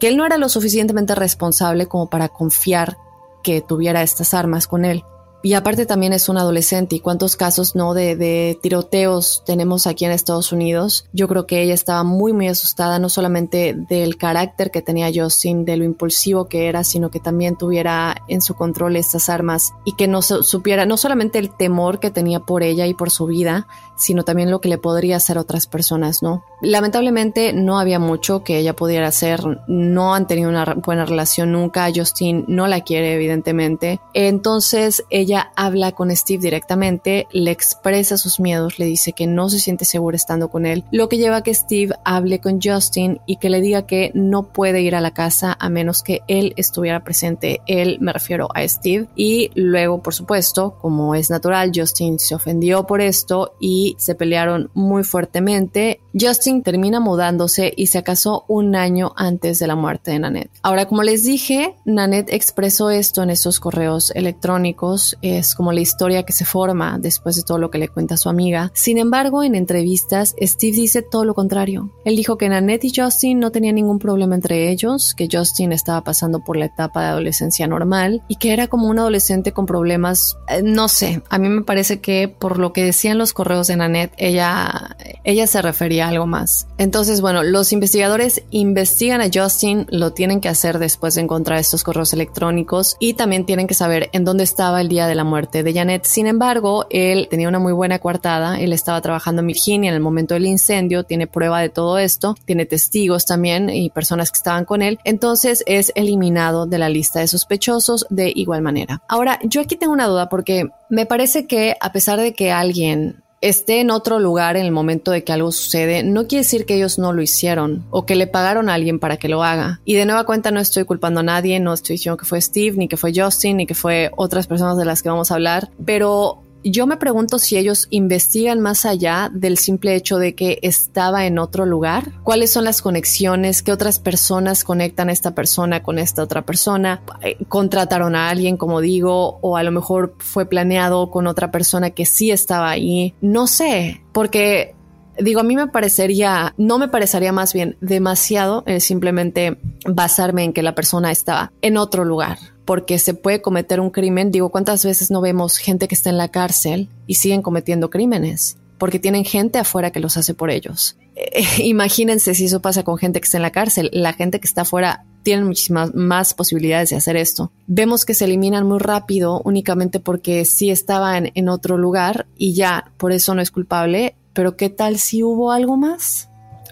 que él no era lo suficientemente responsable como para confiar que tuviera estas armas con él. Y aparte también es un adolescente y cuántos casos no de, de, tiroteos tenemos aquí en Estados Unidos. Yo creo que ella estaba muy muy asustada no solamente del carácter que tenía Justin, de lo impulsivo que era, sino que también tuviera en su control estas armas y que no supiera no solamente el temor que tenía por ella y por su vida, sino también lo que le podría hacer a otras personas, ¿no? Lamentablemente no había mucho que ella pudiera hacer, no han tenido una buena relación nunca, Justin no la quiere evidentemente, entonces ella habla con Steve directamente, le expresa sus miedos, le dice que no se siente segura estando con él, lo que lleva a que Steve hable con Justin y que le diga que no puede ir a la casa a menos que él estuviera presente. Él me refiero a Steve. Y luego, por supuesto, como es natural, Justin se ofendió por esto y se pelearon muy fuertemente. Justin termina mudándose y se casó un año antes de la muerte de Nanette. Ahora, como les dije, Nanette expresó esto en esos correos electrónicos es como la historia que se forma después de todo lo que le cuenta su amiga. Sin embargo, en entrevistas, Steve dice todo lo contrario. Él dijo que Nanette y Justin no tenían ningún problema entre ellos, que Justin estaba pasando por la etapa de adolescencia normal y que era como un adolescente con problemas, eh, no sé, a mí me parece que por lo que decían los correos de Nanette, ella, ella se refería a algo más. Entonces, bueno, los investigadores investigan a Justin, lo tienen que hacer después de encontrar estos correos electrónicos y también tienen que saber en dónde estaba el día de la muerte de Janet. Sin embargo, él tenía una muy buena coartada, él estaba trabajando en Virginia en el momento del incendio, tiene prueba de todo esto, tiene testigos también y personas que estaban con él, entonces es eliminado de la lista de sospechosos de igual manera. Ahora, yo aquí tengo una duda porque me parece que a pesar de que alguien esté en otro lugar en el momento de que algo sucede, no quiere decir que ellos no lo hicieron o que le pagaron a alguien para que lo haga. Y de nueva cuenta no estoy culpando a nadie, no estoy diciendo que fue Steve, ni que fue Justin, ni que fue otras personas de las que vamos a hablar, pero yo me pregunto si ellos investigan más allá del simple hecho de que estaba en otro lugar. ¿Cuáles son las conexiones? ¿Qué otras personas conectan a esta persona con esta otra persona? Eh, ¿Contrataron a alguien, como digo? ¿O a lo mejor fue planeado con otra persona que sí estaba ahí? No sé, porque digo, a mí me parecería, no me parecería más bien demasiado simplemente basarme en que la persona estaba en otro lugar porque se puede cometer un crimen. Digo, ¿cuántas veces no vemos gente que está en la cárcel y siguen cometiendo crímenes? Porque tienen gente afuera que los hace por ellos. Eh, <laughs> imagínense si eso pasa con gente que está en la cárcel. La gente que está afuera tiene muchísimas más posibilidades de hacer esto. Vemos que se eliminan muy rápido únicamente porque sí estaban en otro lugar y ya por eso no es culpable. Pero ¿qué tal si hubo algo más?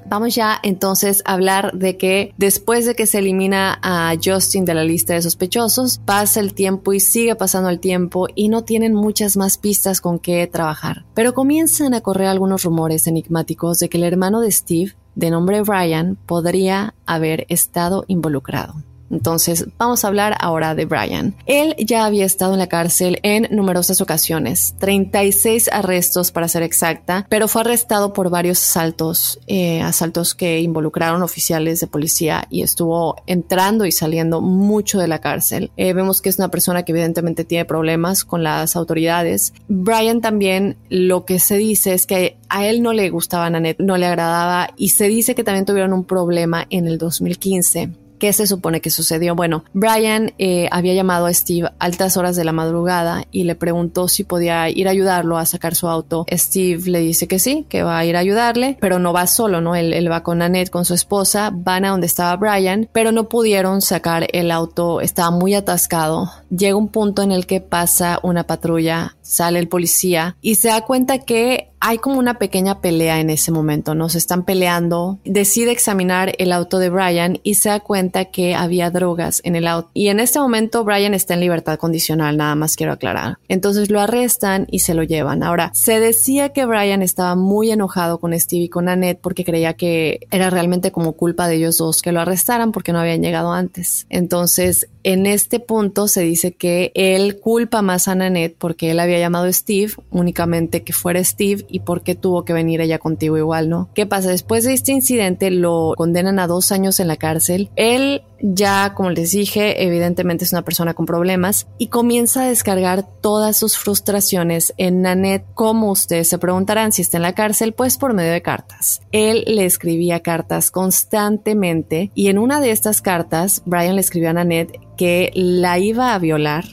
Vamos ya entonces a hablar de que después de que se elimina a Justin de la lista de sospechosos, pasa el tiempo y sigue pasando el tiempo y no tienen muchas más pistas con qué trabajar. Pero comienzan a correr algunos rumores enigmáticos de que el hermano de Steve, de nombre Brian, podría haber estado involucrado. Entonces, vamos a hablar ahora de Brian. Él ya había estado en la cárcel en numerosas ocasiones, 36 arrestos para ser exacta, pero fue arrestado por varios asaltos, eh, asaltos que involucraron oficiales de policía y estuvo entrando y saliendo mucho de la cárcel. Eh, vemos que es una persona que evidentemente tiene problemas con las autoridades. Brian también lo que se dice es que a él no le gustaba Nanette, no le agradaba y se dice que también tuvieron un problema en el 2015 ¿Qué se supone que sucedió? Bueno, Brian eh, había llamado a Steve a altas horas de la madrugada y le preguntó si podía ir a ayudarlo a sacar su auto. Steve le dice que sí, que va a ir a ayudarle, pero no va solo, ¿no? Él, él va con Annette, con su esposa, van a donde estaba Brian, pero no pudieron sacar el auto, estaba muy atascado. Llega un punto en el que pasa una patrulla, sale el policía y se da cuenta que hay como una pequeña pelea en ese momento, ¿no? Se están peleando. Decide examinar el auto de Brian y se da cuenta que había drogas en el auto. Y en este momento Brian está en libertad condicional, nada más quiero aclarar. Entonces lo arrestan y se lo llevan. Ahora, se decía que Brian estaba muy enojado con Steve y con Annette porque creía que era realmente como culpa de ellos dos que lo arrestaran porque no habían llegado antes. Entonces, En este punto se dice que él culpa más a Nanette porque él había llamado a Steve, únicamente que fuera Steve y porque tuvo que venir ella contigo igual, ¿no? ¿Qué pasa? Después de este incidente lo condenan a dos años en la cárcel. Él ya, como les dije, evidentemente es una persona con problemas y comienza a descargar todas sus frustraciones en Nanette. Como ustedes se preguntarán si está en la cárcel, pues por medio de cartas. Él le escribía cartas constantemente y en una de estas cartas, Brian le escribió a Nanette que la iba a violar,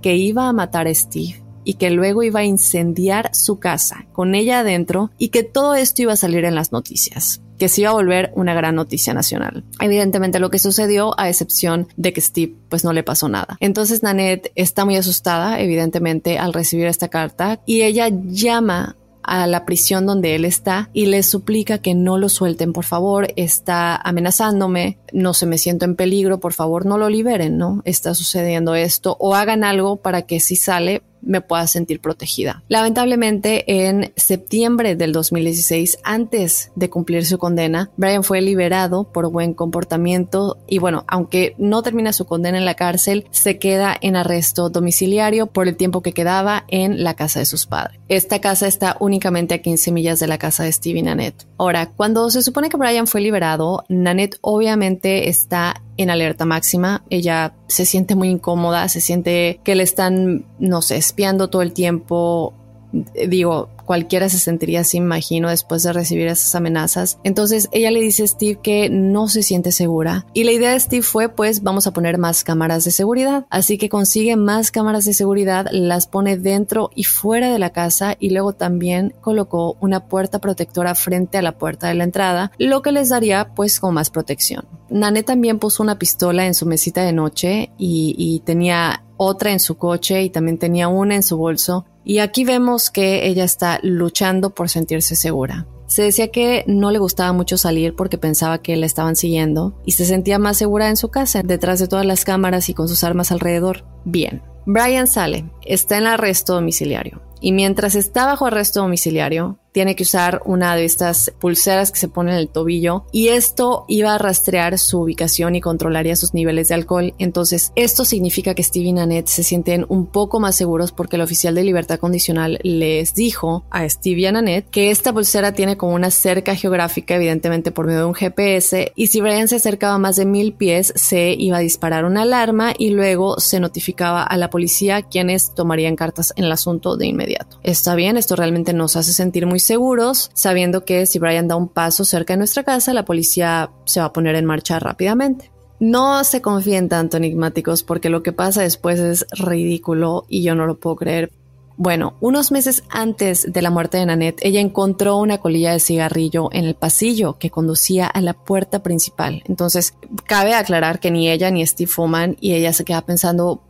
que iba a matar a Steve y que luego iba a incendiar su casa con ella adentro y que todo esto iba a salir en las noticias que se iba a volver una gran noticia nacional. Evidentemente lo que sucedió, a excepción de que Steve pues no le pasó nada. Entonces Nanette está muy asustada, evidentemente, al recibir esta carta y ella llama a la prisión donde él está y le suplica que no lo suelten, por favor, está amenazándome, no se me siento en peligro, por favor no lo liberen, ¿no? Está sucediendo esto o hagan algo para que si sale me pueda sentir protegida. Lamentablemente, en septiembre del 2016, antes de cumplir su condena, Brian fue liberado por buen comportamiento y bueno, aunque no termina su condena en la cárcel, se queda en arresto domiciliario por el tiempo que quedaba en la casa de sus padres. Esta casa está únicamente a 15 millas de la casa de Steve y Nanette. Ahora, cuando se supone que Brian fue liberado, Nanette obviamente está en alerta máxima. Ella se siente muy incómoda, se siente que le están, no sé, espiando todo el tiempo. Digo, cualquiera se sentiría así, imagino, después de recibir esas amenazas. Entonces ella le dice a Steve que no se siente segura. Y la idea de Steve fue, pues vamos a poner más cámaras de seguridad. Así que consigue más cámaras de seguridad, las pone dentro y fuera de la casa y luego también colocó una puerta protectora frente a la puerta de la entrada, lo que les daría pues con más protección. Nane también puso una pistola en su mesita de noche y, y tenía otra en su coche y también tenía una en su bolso y aquí vemos que ella está luchando por sentirse segura. Se decía que no le gustaba mucho salir porque pensaba que la estaban siguiendo y se sentía más segura en su casa, detrás de todas las cámaras y con sus armas alrededor. Bien, Brian sale, está en arresto domiciliario y mientras está bajo arresto domiciliario, tiene que usar una de estas pulseras que se ponen en el tobillo y esto iba a rastrear su ubicación y controlaría sus niveles de alcohol. Entonces, esto significa que Steve y Nanette se sienten un poco más seguros porque el oficial de libertad condicional les dijo a Steve y a Nanette que esta pulsera tiene como una cerca geográfica, evidentemente por medio de un GPS, y si Brian se acercaba más de mil pies, se iba a disparar una alarma y luego se notificaba a la policía quienes tomarían cartas en el asunto de inmediato. Está bien, esto realmente nos hace sentir muy seguros, sabiendo que si Brian da un paso cerca de nuestra casa, la policía se va a poner en marcha rápidamente. No se confíen tanto enigmáticos porque lo que pasa después es ridículo y yo no lo puedo creer. Bueno, unos meses antes de la muerte de Nanette, ella encontró una colilla de cigarrillo en el pasillo que conducía a la puerta principal. Entonces, cabe aclarar que ni ella ni Steve fuman y ella se queda pensando,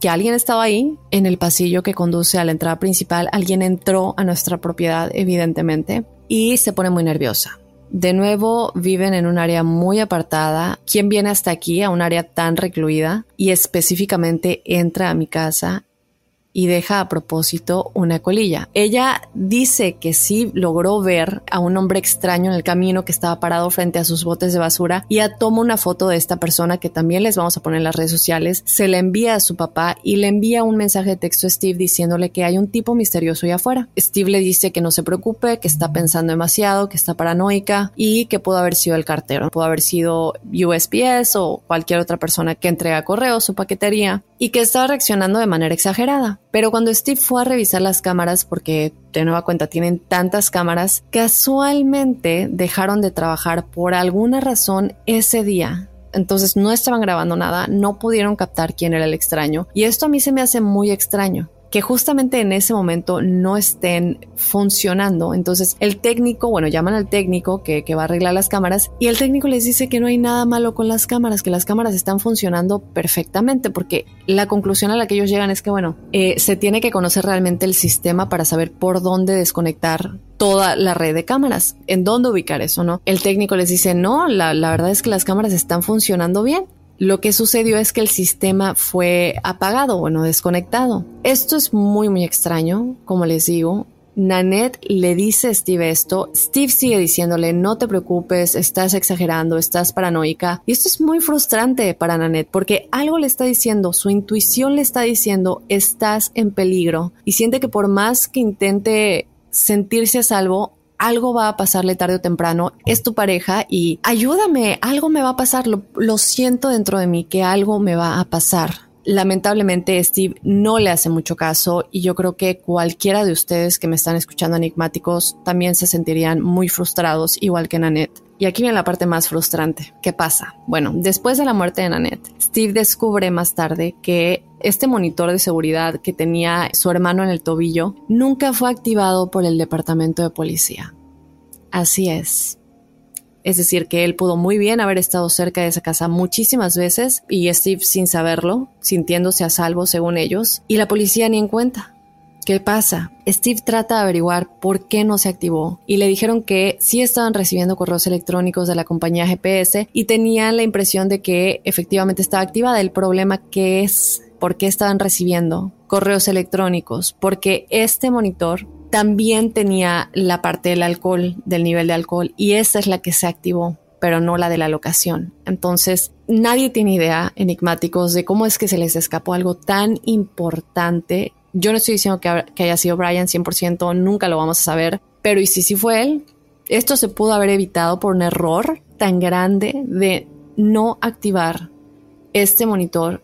que alguien estaba ahí en el pasillo que conduce a la entrada principal, alguien entró a nuestra propiedad evidentemente y se pone muy nerviosa. De nuevo viven en un área muy apartada. ¿Quién viene hasta aquí a un área tan recluida y específicamente entra a mi casa y deja a propósito una colilla. Ella dice que sí logró ver a un hombre extraño en el camino que estaba parado frente a sus botes de basura y ya toma una foto de esta persona que también les vamos a poner en las redes sociales, se le envía a su papá y le envía un mensaje de texto a Steve diciéndole que hay un tipo misterioso ahí afuera. Steve le dice que no se preocupe, que está pensando demasiado, que está paranoica y que pudo haber sido el cartero, pudo haber sido USPS o cualquier otra persona que entrega correos o paquetería y que estaba reaccionando de manera exagerada. Pero cuando Steve fue a revisar las cámaras, porque de nueva cuenta tienen tantas cámaras, casualmente dejaron de trabajar por alguna razón ese día. Entonces no estaban grabando nada, no pudieron captar quién era el extraño. Y esto a mí se me hace muy extraño que justamente en ese momento no estén funcionando. Entonces el técnico, bueno, llaman al técnico que, va a arreglar las cámaras y el técnico les dice que no hay nada malo con las cámaras, que las cámaras están funcionando perfectamente porque la conclusión a la que ellos llegan es que, bueno, eh, se tiene que conocer realmente el sistema para saber por dónde desconectar toda la red de cámaras, en dónde ubicar eso, ¿no? El técnico les dice, no, la, la verdad es que las cámaras están funcionando bien. Lo que sucedió es que el sistema fue apagado, bueno, desconectado. Esto es muy, muy extraño, como les digo. Nanette le dice a Steve esto, Steve sigue diciéndole no te preocupes, estás exagerando, estás paranoica. Y esto es muy frustrante para Nanette porque algo le está diciendo, su intuición le está diciendo estás en peligro y siente que por más que intente sentirse a salvo, algo va a pasarle tarde o temprano, es tu pareja y ayúdame, algo me va a pasar, lo, lo siento dentro de mí que algo me va a pasar. Lamentablemente Steve no le hace mucho caso y yo creo que cualquiera de ustedes que me están escuchando enigmáticos también se sentirían muy frustrados igual que Nanette. Y aquí viene la parte más frustrante. ¿Qué pasa? Bueno, después de la muerte de Nanette, Steve descubre más tarde que este monitor de seguridad que tenía su hermano en el tobillo nunca fue activado por el departamento de policía. Así es. Es decir, que él pudo muy bien haber estado cerca de esa casa muchísimas veces y Steve sin saberlo, sintiéndose a salvo según ellos, y la policía ni en cuenta. ¿Qué pasa? Steve trata de averiguar por qué no se activó y le dijeron que sí estaban recibiendo correos electrónicos de la compañía GPS y tenían la impresión de que efectivamente estaba activada. El problema que es por qué estaban recibiendo correos electrónicos, porque este monitor también tenía la parte del alcohol, del nivel de alcohol, y esa es la que se activó, pero no la de la locación. Entonces, nadie tiene idea, enigmáticos, de cómo es que se les escapó algo tan importante. Yo no estoy diciendo que, haya sido Brian 100%, nunca lo vamos a saber, pero ¿y si sí fue él? Esto se pudo haber evitado por un error tan grande de no activar este monitor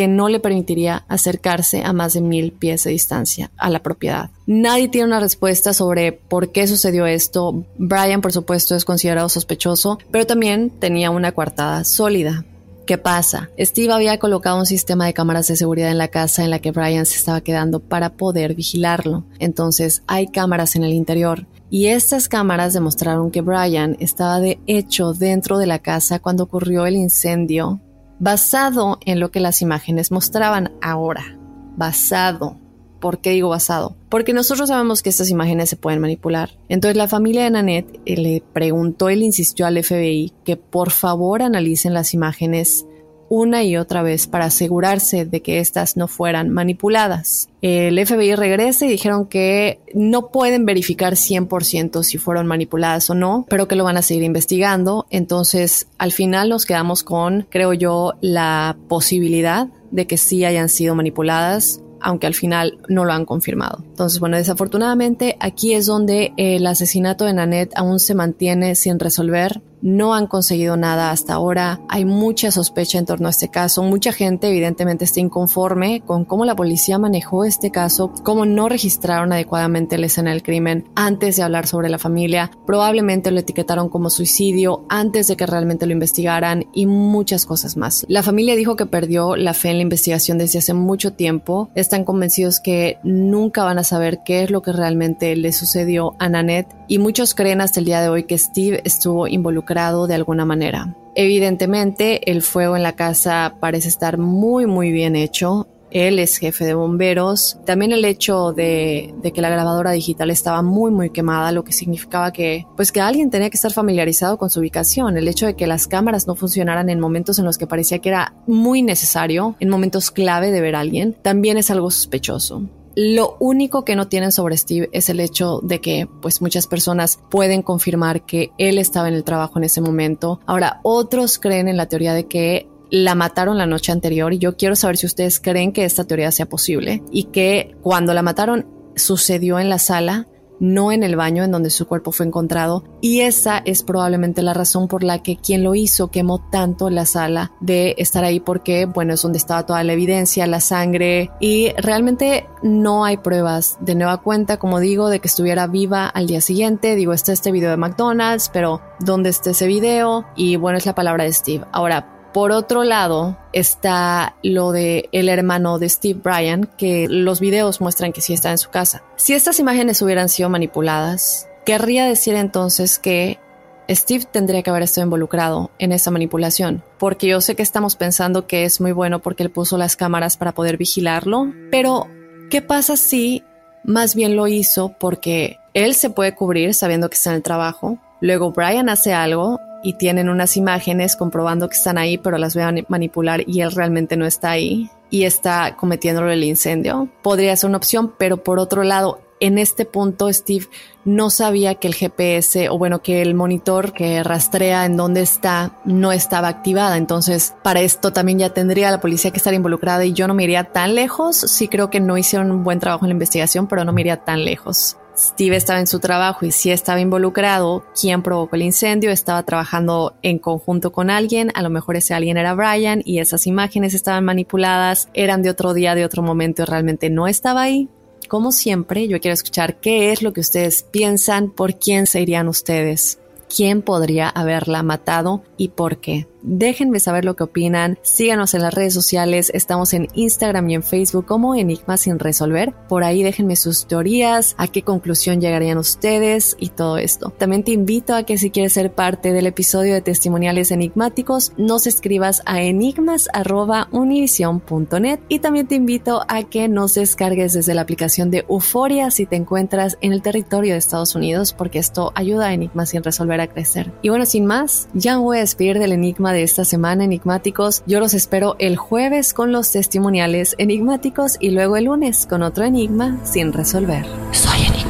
que no le permitiría acercarse a más de mil pies de distancia a la propiedad. Nadie tiene una respuesta sobre por qué sucedió esto. Brian, por supuesto, es considerado sospechoso, pero también tenía una coartada sólida. ¿Qué pasa? Steve había colocado un sistema de cámaras de seguridad en la casa en la que Brian se estaba quedando para poder vigilarlo. Entonces hay cámaras en el interior y estas cámaras demostraron que Brian estaba de hecho dentro de la casa cuando ocurrió el incendio basado en lo que las imágenes mostraban ahora. Basado. ¿Por qué digo basado? Porque nosotros sabemos que estas imágenes se pueden manipular. Entonces la familia de Nanette eh, le preguntó, él insistió al FBI que por favor analicen las imágenes una y otra vez para asegurarse de que éstas no fueran manipuladas. El FBI regresa y dijeron que no pueden verificar 100% si fueron manipuladas o no, pero que lo van a seguir investigando. Entonces, al final nos quedamos con, creo yo, la posibilidad de que sí hayan sido manipuladas aunque al final no lo han confirmado. Entonces, bueno, desafortunadamente aquí es donde el asesinato de Nanette aún se mantiene sin resolver no han conseguido nada hasta ahora. Hay mucha sospecha en torno a este caso. Mucha gente evidentemente está inconforme con cómo la policía manejó este caso, cómo no registraron adecuadamente la escena del crimen antes de hablar sobre la familia. Probablemente lo etiquetaron como suicidio antes de que realmente lo investigaran y muchas cosas más. La familia dijo que perdió la fe en la investigación desde hace mucho tiempo. Están convencidos que nunca van a saber qué es lo que realmente le sucedió a Nanette y muchos creen hasta el día de hoy que Steve estuvo involucrado de alguna manera. Evidentemente, el fuego en la casa parece estar muy muy bien hecho. Él es jefe de bomberos. También el hecho de, de, que la grabadora digital estaba muy muy quemada, lo que significaba que pues que alguien tenía que estar familiarizado con su ubicación. El hecho de que las cámaras no funcionaran en momentos en los que parecía que era muy necesario, en momentos clave de ver a alguien, también es algo sospechoso. Lo único que no tienen sobre Steve es el hecho de que pues muchas personas pueden confirmar que él estaba en el trabajo en ese momento. Ahora, otros creen en la teoría de que la mataron la noche anterior y yo quiero saber si ustedes creen que esta teoría sea posible y que cuando la mataron sucedió en la sala no en el baño en donde su cuerpo fue encontrado. Y esa es probablemente la razón por la que quien lo hizo quemó tanto la sala de estar ahí porque, bueno, es donde estaba toda la evidencia, la sangre y realmente no hay pruebas de nueva cuenta, como digo, de que estuviera viva al día siguiente. Digo, está este video de McDonald's, pero ¿dónde está ese video? Y bueno, es la palabra de Steve. Ahora, por otro lado, está lo de el hermano de Steve Bryan, que los videos muestran que sí está en su casa. Si estas imágenes hubieran sido manipuladas, querría decir entonces que Steve tendría que haber estado involucrado en esa manipulación, porque yo sé que estamos pensando que es muy bueno porque él puso las cámaras para poder vigilarlo, pero ¿qué pasa si más bien lo hizo porque él se puede cubrir sabiendo que está en el trabajo? Luego Brian hace algo y tienen unas imágenes comprobando que están ahí, pero las voy a manipular y él realmente no está ahí y está cometiéndolo el incendio. Podría ser una opción, pero por otro lado, en este punto Steve no sabía que el GPS o bueno, que el monitor que rastrea en dónde está no estaba activada. Entonces, para esto también ya tendría la policía que estar involucrada y yo no me iría tan lejos. Sí creo que no hicieron un buen trabajo en la investigación, pero no me iría tan lejos. Steve estaba en su trabajo y sí estaba involucrado. ¿Quién provocó el incendio? Estaba trabajando en conjunto con alguien. A lo mejor ese alguien era Brian y esas imágenes estaban manipuladas, eran de otro día, de otro momento realmente no estaba ahí. Como siempre, yo quiero escuchar qué es lo que ustedes piensan, por quién se irían ustedes, quién podría haberla matado y por qué. Déjenme saber lo que opinan. Síganos en las redes sociales. Estamos en Instagram y en Facebook como Enigma sin resolver. Por ahí déjenme sus teorías, a qué conclusión llegarían ustedes y todo esto. También te invito a que si quieres ser parte del episodio de testimoniales enigmáticos, nos escribas a enigmas.univision.net y también te invito a que nos descargues desde la aplicación de Euforia si te encuentras en el territorio de Estados Unidos porque esto ayuda a Enigma sin resolver a crecer. Y bueno, sin más, ya voy a despedir del Enigma de esta semana, enigmáticos. Yo los espero el jueves con los testimoniales enigmáticos y luego el lunes con otro enigma sin resolver. Soy enigmático.